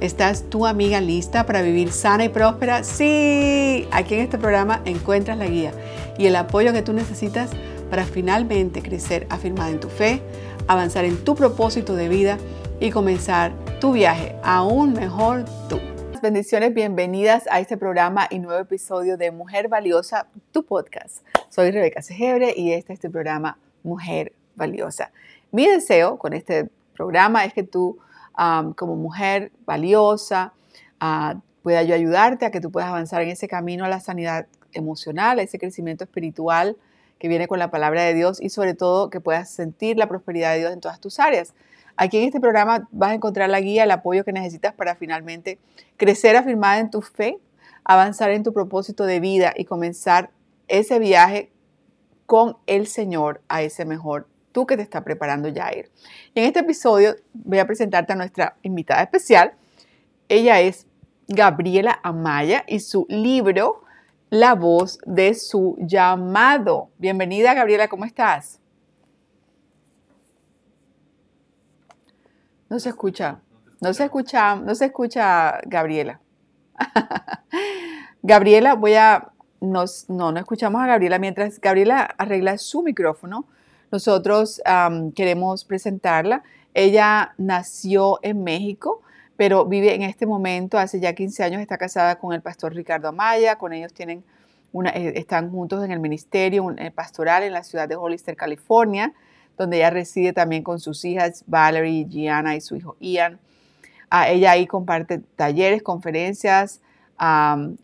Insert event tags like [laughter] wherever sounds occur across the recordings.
¿Estás tu amiga lista para vivir sana y próspera? Sí, aquí en este programa encuentras la guía y el apoyo que tú necesitas para finalmente crecer afirmada en tu fe, avanzar en tu propósito de vida y comenzar tu viaje aún mejor tú. Bendiciones, bienvenidas a este programa y nuevo episodio de Mujer Valiosa, tu podcast. Soy Rebeca Segebre y este es tu programa Mujer Valiosa. Mi deseo con este programa es que tú, como mujer valiosa, uh, pueda yo ayudarte a que tú puedas avanzar en ese camino a la sanidad emocional, ese crecimiento espiritual que viene con la palabra de Dios y sobre todo que puedas sentir la prosperidad de Dios en todas tus áreas. Aquí en este programa vas a encontrar la guía, el apoyo que necesitas para finalmente crecer afirmada en tu fe, avanzar en tu propósito de vida y comenzar ese viaje con el Señor a ese mejor que te está preparando ya ir. Y en este episodio voy a presentarte a nuestra invitada especial. Ella es Gabriela Amaya y su libro La voz de su llamado. Bienvenida Gabriela, ¿cómo estás? No se escucha. No se escucha, no se escucha Gabriela. [laughs] Gabriela, voy a, no, no escuchamos a Gabriela. Mientras Gabriela arregla su micrófono, nosotros queremos presentarla. Ella nació en México, pero vive en este momento, hace ya 15 años, está casada con el pastor Ricardo Amaya. Con ellos tienen una, eh, están juntos en el ministerio eh, pastoral en la ciudad de Hollister, California donde ella reside también con sus hijas Valerie, Gianna y su hijo Ian. Ah, ella ahí comparte talleres, conferencias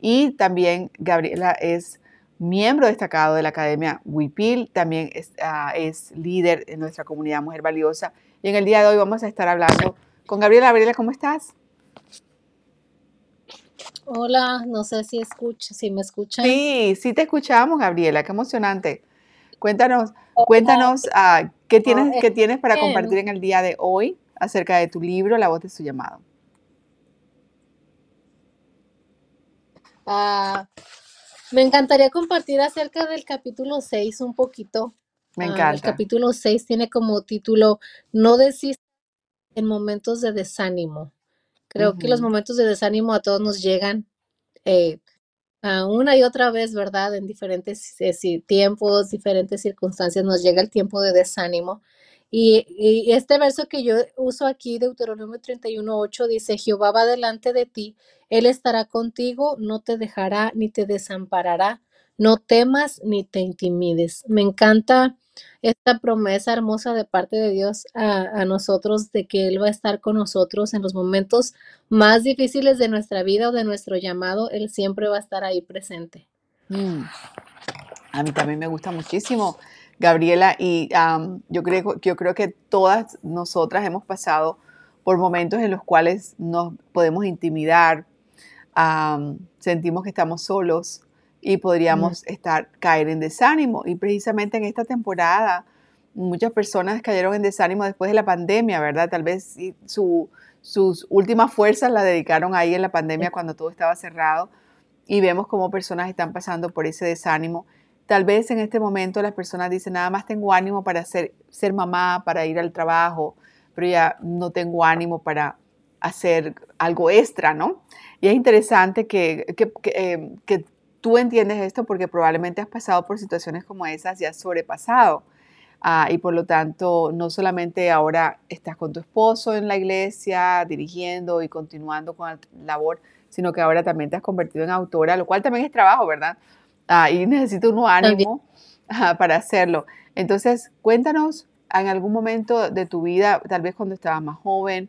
y también Gabriela es miembro destacado de la Academia WIPIL, también ah, es, líder en nuestra comunidad Mujer Valiosa. Y en el día de hoy vamos a estar hablando con Gabriela. Gabriela, ¿cómo estás? Hola, no sé si escucha, si me escuchan. Sí, sí te escuchamos, Gabriela, qué emocionante. Cuéntanos, cuéntanos uh, ¿qué, tienes, ¿qué tienes para compartir en el día de hoy acerca de tu libro, La voz de su llamado. Uh, me encantaría compartir acerca del capítulo 6 un poquito. Me encanta. el capítulo 6 tiene como título No desistas en momentos de desánimo. Creo que los momentos de desánimo a todos nos llegan. Eh, una y otra vez, ¿verdad? En diferentes eh, tiempos, diferentes circunstancias nos llega el tiempo de desánimo. Y, este verso que yo uso aquí, Deuteronomio 31.8, dice, Jehová va delante de ti, Él estará contigo, no te dejará ni te desamparará, no temas ni te intimides. Me encanta esta promesa hermosa de parte de Dios a, nosotros de que Él va a estar con nosotros en los momentos más difíciles de nuestra vida o de nuestro llamado, Él siempre va a estar ahí presente. Mm. A mí también me gusta muchísimo, Gabriela, y yo, creo, yo creo que todas nosotras hemos pasado por momentos en los cuales nos podemos intimidar, sentimos que estamos solos, y podríamos estar, caer en desánimo. Y precisamente en esta temporada, muchas personas cayeron en desánimo después de la pandemia, ¿verdad? Tal vez su, sus últimas fuerzas las dedicaron ahí en la pandemia cuando todo estaba cerrado y vemos cómo personas están pasando por ese desánimo. Tal vez en este momento las personas dicen, nada más tengo ánimo para ser, ser mamá, para ir al trabajo, pero ya no tengo ánimo para hacer algo extra, ¿no? Y es interesante que, que, que, eh, tú entiendes esto porque probablemente has pasado por situaciones como esas y has sobrepasado. Ah, y por lo tanto, no solamente ahora estás con tu esposo en la iglesia, dirigiendo y continuando con la labor, sino que ahora también te has convertido en autora, lo cual también es trabajo, ¿verdad? Ah, y necesito un ánimo para hacerlo. Entonces, cuéntanos en algún momento de tu vida, tal vez cuando estabas más joven,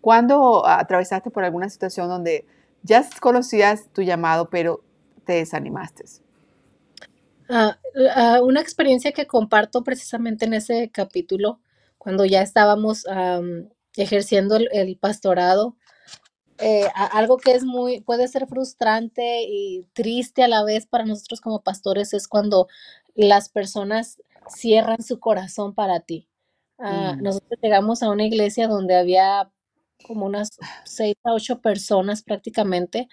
cuando atravesaste por alguna situación donde ya conocías tu llamado, pero desanimaste? Ah, ah, una experiencia que comparto precisamente en ese capítulo, cuando ya estábamos ejerciendo el, pastorado, eh, algo que es muy, puede ser frustrante y triste a la vez para nosotros como pastores es cuando las personas cierran su corazón para ti. Ah, Mm. nosotros llegamos a una iglesia donde había como unas seis a ocho personas prácticamente.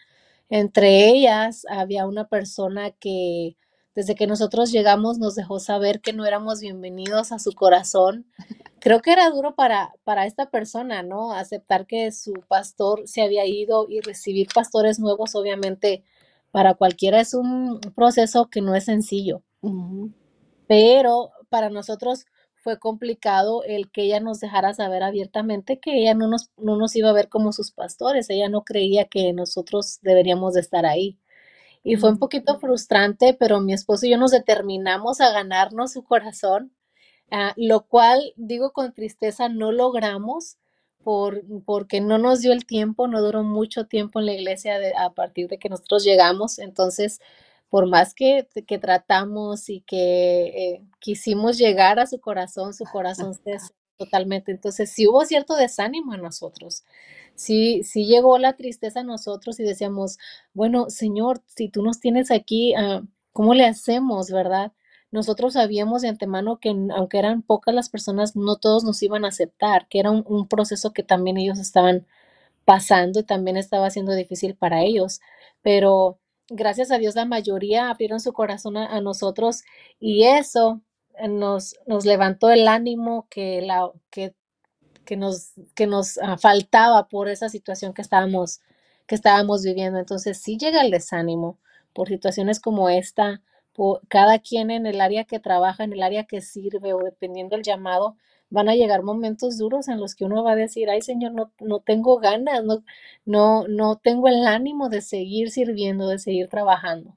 Entre ellas había una persona que desde que nosotros llegamos nos dejó saber que no éramos bienvenidos a su corazón. Creo que era duro para, para esta persona, ¿no? Aceptar que su pastor se había ido y recibir pastores nuevos, obviamente, para cualquiera es un proceso que no es sencillo. Pero para nosotros fue complicado el que ella nos dejara saber abiertamente que ella no nos, no nos iba a ver como sus pastores. Ella no creía que nosotros deberíamos de estar ahí. Y fue un poquito frustrante, pero mi esposo y yo nos determinamos a ganarnos su corazón, ah, lo cual, digo con tristeza, no logramos por, porque no nos dio el tiempo, no duró mucho tiempo en la iglesia de- a partir de que nosotros llegamos. Entonces, por más que, que tratamos y que eh, quisimos llegar a su corazón, su corazón se [laughs] totalmente. Entonces, sí hubo cierto desánimo en nosotros. Sí, sí llegó la tristeza a nosotros y decíamos, bueno, Señor, si tú nos tienes aquí, ah, ¿cómo le hacemos, verdad? Nosotros sabíamos de antemano que aunque eran pocas las personas, no todos nos iban a aceptar, que era un, proceso que también ellos estaban pasando y también estaba siendo difícil para ellos. Pero gracias a Dios la mayoría abrieron su corazón a, a nosotros y eso eh, nos, nos levantó el ánimo que, la, que que nos, que nos ah, faltaba por esa situación que estábamos, que estábamos viviendo. Entonces sí llega el desánimo por situaciones como esta, por cada quien en el área que trabaja, en el área que sirve o dependiendo del llamado, van a llegar momentos duros en los que uno va a decir, ay Señor, no, no tengo ganas, no, no, no tengo el ánimo de seguir sirviendo, de seguir trabajando.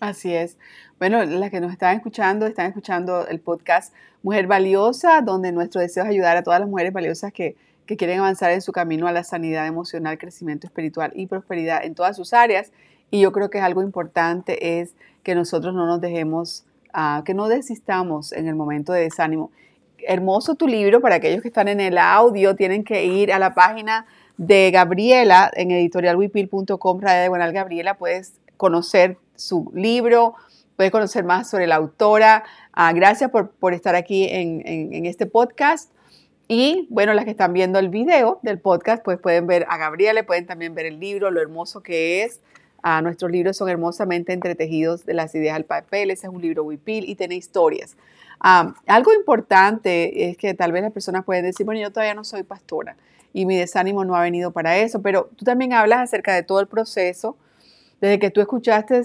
Así es. Bueno, las que nos están escuchando, están escuchando el podcast Mujer Valiosa, donde nuestro deseo es ayudar a todas las mujeres valiosas que, que quieren avanzar en su camino a la sanidad emocional, crecimiento espiritual y prosperidad en todas sus áreas. Y yo creo que algo importante es que nosotros no nos dejemos, uh, que no desistamos en el momento de desánimo. Hermoso tu libro, para aquellos que están en el audio, tienen que ir a la página de Gabriela en editorialwipil.com, Radio de Buenal Gabriela, puedes conocer su libro, puedes conocer más sobre la autora. Uh, gracias por, por, estar aquí en, en, este podcast. Y bueno, las que están viendo el video del podcast, pues pueden ver a Gabriela, pueden también ver el libro, lo hermoso que es. Uh, nuestros libros son hermosamente entretejidos de las ideas al papel. Ese es un libro Wipil y tiene historias. Um, algo importante es que tal vez las personas pueden decir, bueno, yo todavía no soy pastora y mi desánimo no ha venido para eso, pero tú también hablas acerca de todo el proceso, desde que tú escuchaste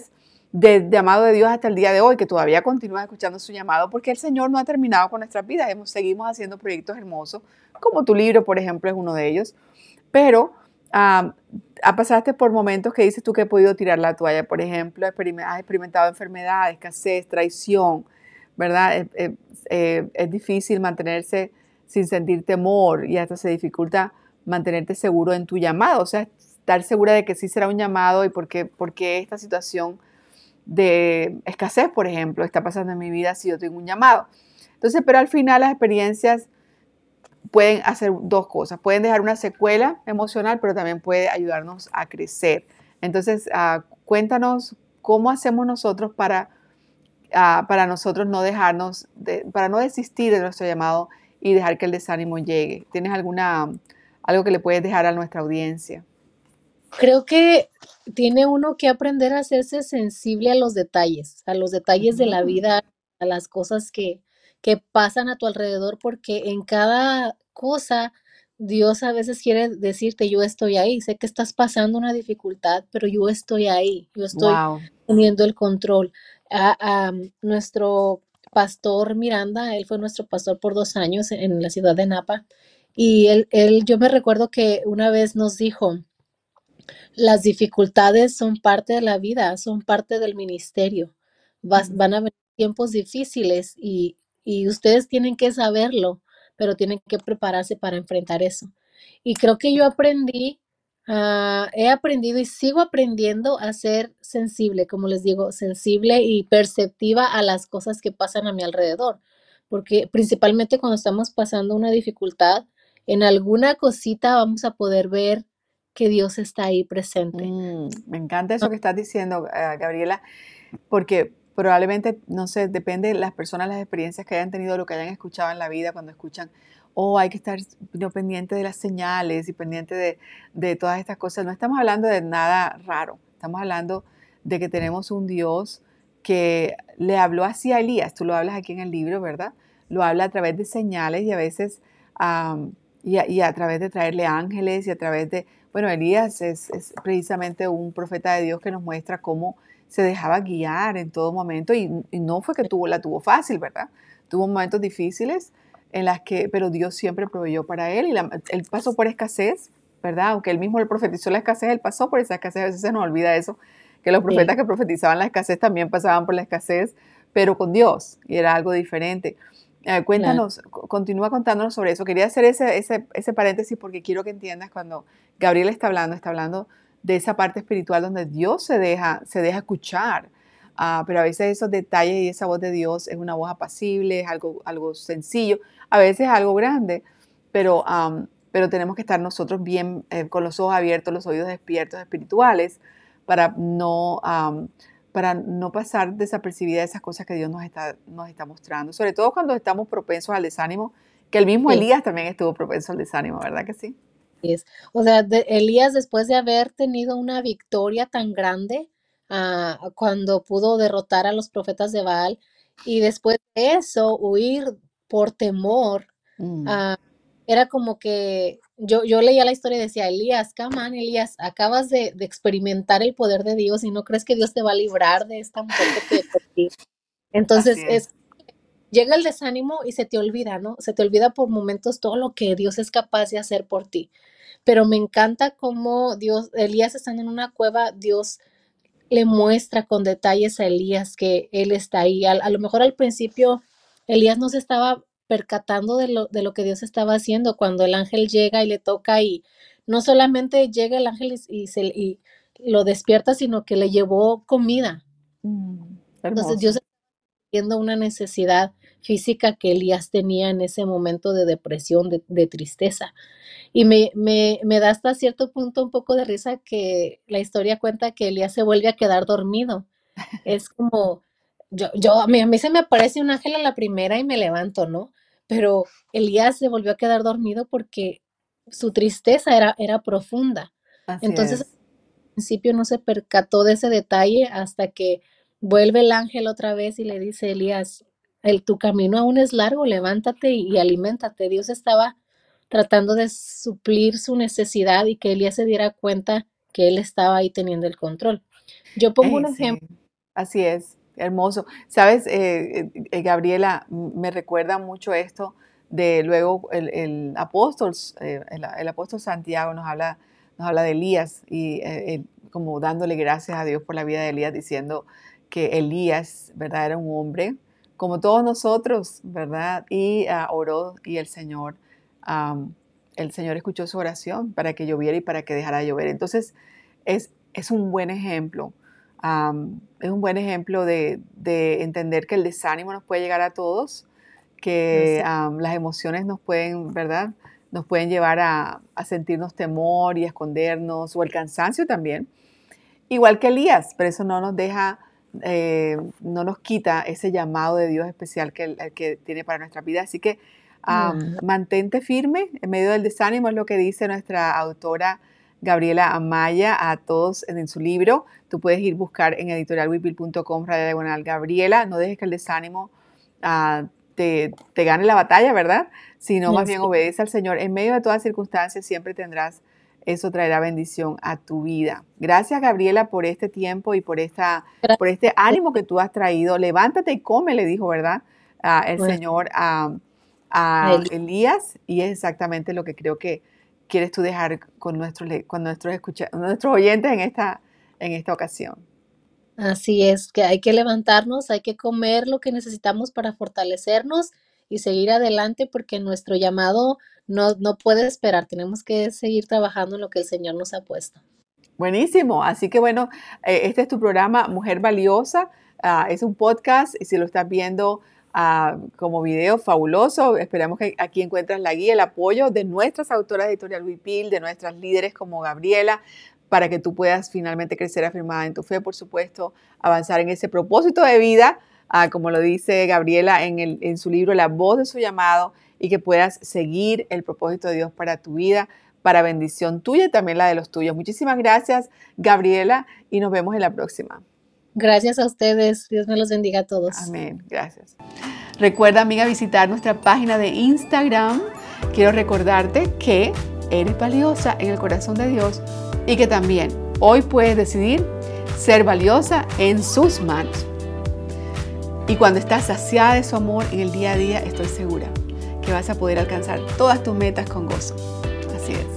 del llamado de Dios hasta el día de hoy, que todavía continúas escuchando su llamado, porque el Señor no ha terminado con nuestras vidas, hemos, seguimos haciendo proyectos hermosos, como tu libro, por ejemplo, es uno de ellos, pero um, pasaste por momentos que dices tú que he podido tirar la toalla, por ejemplo, has experimentado enfermedades, escasez, traición, ¿verdad? Eh, es difícil mantenerse sin sentir temor y hasta se dificulta mantenerte seguro en tu llamado, o sea, estar segura de que sí será un llamado y por qué, por qué esta situación de escasez, por ejemplo, está pasando en mi vida si yo tengo un llamado. Entonces, pero al final las experiencias pueden hacer dos cosas. Pueden dejar una secuela emocional, pero también puede ayudarnos a crecer. Entonces, uh, cuéntanos cómo hacemos nosotros para, uh, para nosotros no dejarnos, de, para no desistir de nuestro llamado y dejar que el desánimo llegue. ¿Tienes alguna, algo que le puedes dejar a nuestra audiencia? Creo que tiene uno que aprender a hacerse sensible a los detalles, a los detalles de la vida, a las cosas que, que pasan a tu alrededor, porque en cada cosa Dios a veces quiere decirte, yo estoy ahí, sé que estás pasando una dificultad, pero yo estoy ahí, yo estoy Wow. teniendo el control. A, a nuestro pastor Miranda, él fue nuestro pastor por dos años en la ciudad de Napa, y él, él yo me recuerdo que una vez nos dijo, las dificultades son parte de la vida, son parte del ministerio. Vas, van a venir tiempos difíciles y, y, ustedes tienen que saberlo, pero tienen que prepararse para enfrentar eso. Y creo que yo aprendí, uh, he aprendido y sigo aprendiendo a ser sensible, como les digo, sensible y perceptiva a las cosas que pasan a mi alrededor. Porque principalmente cuando estamos pasando una dificultad, en alguna cosita vamos a poder ver que Dios está ahí presente. Mm, me encanta eso que estás diciendo, uh, Gabriela, porque probablemente, no sé, depende de las personas, las experiencias que hayan tenido, lo que hayan escuchado en la vida cuando escuchan, oh, hay que estar pendiente de las señales y pendiente de, de todas estas cosas. No estamos hablando de nada raro, estamos hablando de que tenemos un Dios que le habló así a Elías, tú lo hablas aquí en el libro, ¿verdad? Lo habla a través de señales y a veces, y, a, través de traerle ángeles y a través de, bueno, Elías es, precisamente un profeta de Dios que nos muestra cómo se dejaba guiar en todo momento y, no fue que tuvo, la tuvo fácil, ¿verdad? Tuvo momentos difíciles en las que, pero Dios siempre proveyó para él y él pasó por escasez, ¿verdad? Aunque él mismo le profetizó la escasez, él pasó por esa escasez, a veces se nos olvida eso, que los profetas que profetizaban la escasez también pasaban por la escasez, pero con Dios, y era algo diferente. Eh, cuéntanos, continúa contándonos sobre eso. Quería hacer ese, ese, ese, paréntesis porque quiero que entiendas cuando Gabriel está hablando, está hablando de esa parte espiritual donde Dios se deja, se deja escuchar. Ah, pero a veces esos detalles y esa voz de Dios es una voz apacible, es algo, algo sencillo, a veces es algo grande, pero, pero tenemos que estar nosotros bien eh, con los ojos abiertos, los oídos despiertos espirituales para no, para no pasar desapercibida esas cosas que Dios nos está, nos está mostrando, sobre todo cuando estamos propensos al desánimo, que el mismo Elías también estuvo propenso al desánimo, ¿verdad que sí? O sea, Elías después de haber tenido una victoria tan grande ah, cuando pudo derrotar a los profetas de Baal y después de eso huir por temor, mm. ah, era como que yo, yo leía la historia y decía, Elías, come on, Elías, acabas de, experimentar el poder de Dios y no crees que Dios te va a librar de esta mujer que te Entonces, es. llega el desánimo y se te olvida, ¿no? Se te olvida por momentos todo lo que Dios es capaz de hacer por ti. Pero me encanta cómo Dios, Elías estando en una cueva, Dios le muestra con detalles a Elías que él está ahí. a lo mejor al principio Elías no se estaba percatando de lo, de lo que Dios estaba haciendo cuando el ángel llega y le toca y no solamente llega el ángel y, se, y lo despierta, sino que le llevó comida. Mm, Entonces Dios está viendo una necesidad física que Elías tenía en ese momento de depresión, de, de tristeza. Y me, me, me, da hasta cierto punto un poco de risa que la historia cuenta que Elías se vuelve a quedar dormido. Es como, yo, yo a, mí, a mí se me aparece un ángel a la primera y me levanto, ¿no? Pero Elías se volvió a quedar dormido porque su tristeza era, era profunda. Entonces, al principio no se percató de ese detalle hasta que vuelve el ángel otra vez y le dice, Elías, el, tu camino aún es largo, levántate y, y aliméntate. Dios estaba tratando de suplir su necesidad y que Elías se diera cuenta que él estaba ahí teniendo el control. Yo pongo un ejemplo. Así es. Hermoso. Sabes, eh, eh, Gabriela, me recuerda mucho esto de luego el, apóstol, eh, el, apóstol Santiago nos habla, nos habla de Elías y como dándole gracias a Dios por la vida de Elías, diciendo que Elías, ¿verdad? Era un hombre como todos nosotros, ¿verdad? Y uh, oró y el Señor, el Señor escuchó su oración para que lloviera y para que dejara de llover. Entonces, es, es un buen ejemplo es un buen ejemplo de, entender que el desánimo nos puede llegar a todos, que las emociones nos pueden, ¿verdad? Nos pueden llevar a, sentirnos temor y a escondernos, o el cansancio también. Igual que Elías, pero eso no nos deja, eh, no nos quita ese llamado de Dios especial que, que tiene para nuestra vida. Así que mantente firme en medio del desánimo, es lo que dice nuestra autora Gabriela Amaya a todos en, su libro. Tú puedes ir a buscar en editorialwipil.com, radio diagonal Gabriela. No dejes que el desánimo ah, te, gane la batalla, ¿verdad? Sino más bien obedece al Señor. En medio de todas circunstancias siempre tendrás, eso traerá bendición a tu vida. Gracias, Gabriela, por este tiempo y por, esta, por este ánimo que tú has traído. Levántate y come, le dijo, ¿verdad? Ah, el Señor a, a Elías. Y es exactamente lo que creo que quieres tú dejar con nuestros, con nuestros, escucha, nuestros oyentes en esta, en esta ocasión? Así es, que hay que levantarnos, hay que comer lo que necesitamos para fortalecernos y seguir adelante porque nuestro llamado no, no puede esperar, tenemos que seguir trabajando en lo que el Señor nos ha puesto. Buenísimo, así que bueno, eh, este es tu programa Mujer Valiosa, ah, es un podcast y si lo estás viendo como video fabuloso. Esperamos que aquí encuentras la guía, el apoyo de nuestras autoras de Editorial Wipil, de nuestras líderes como Gabriela, para que tú puedas finalmente crecer afirmada en tu fe, por supuesto, avanzar en ese propósito de vida, ah, como lo dice Gabriela en, en su libro La voz de su llamado, y que puedas seguir el propósito de Dios para tu vida, para bendición tuya y también la de los tuyos. Muchísimas gracias, Gabriela, y nos vemos en la próxima. Gracias a ustedes. Dios me los bendiga a todos. Amén. Gracias. Recuerda, amiga, visitar nuestra página de Instagram. Quiero recordarte que eres valiosa en el corazón de Dios y que también hoy puedes decidir ser valiosa en sus manos. Y cuando estás saciada de su amor en el día a día, estoy segura que vas a poder alcanzar todas tus metas con gozo. Así es.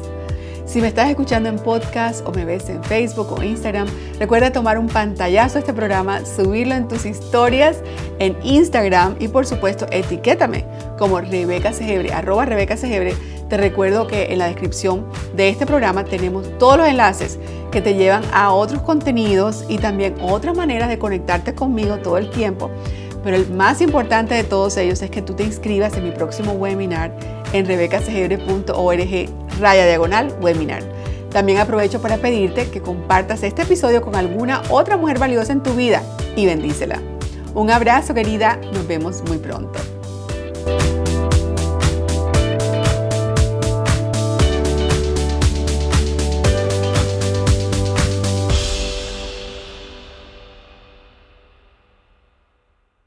Si me estás escuchando en podcast o me ves en Facebook o Instagram, recuerda tomar un pantallazo a este programa, subirlo en tus historias en Instagram y por supuesto etiquétame como Rebeca Segebre, arroba Rebeca Segebre. Te recuerdo que en la descripción de este programa tenemos todos los enlaces que te llevan a otros contenidos y también otras maneras de conectarte conmigo todo el tiempo. Pero el más importante de todos ellos es que tú te inscribas en mi próximo webinar en rebecasegebre.org raya diagonal webinar. También aprovecho para pedirte que compartas este episodio con alguna otra mujer valiosa en tu vida y bendícela. Un abrazo querida, nos vemos muy pronto.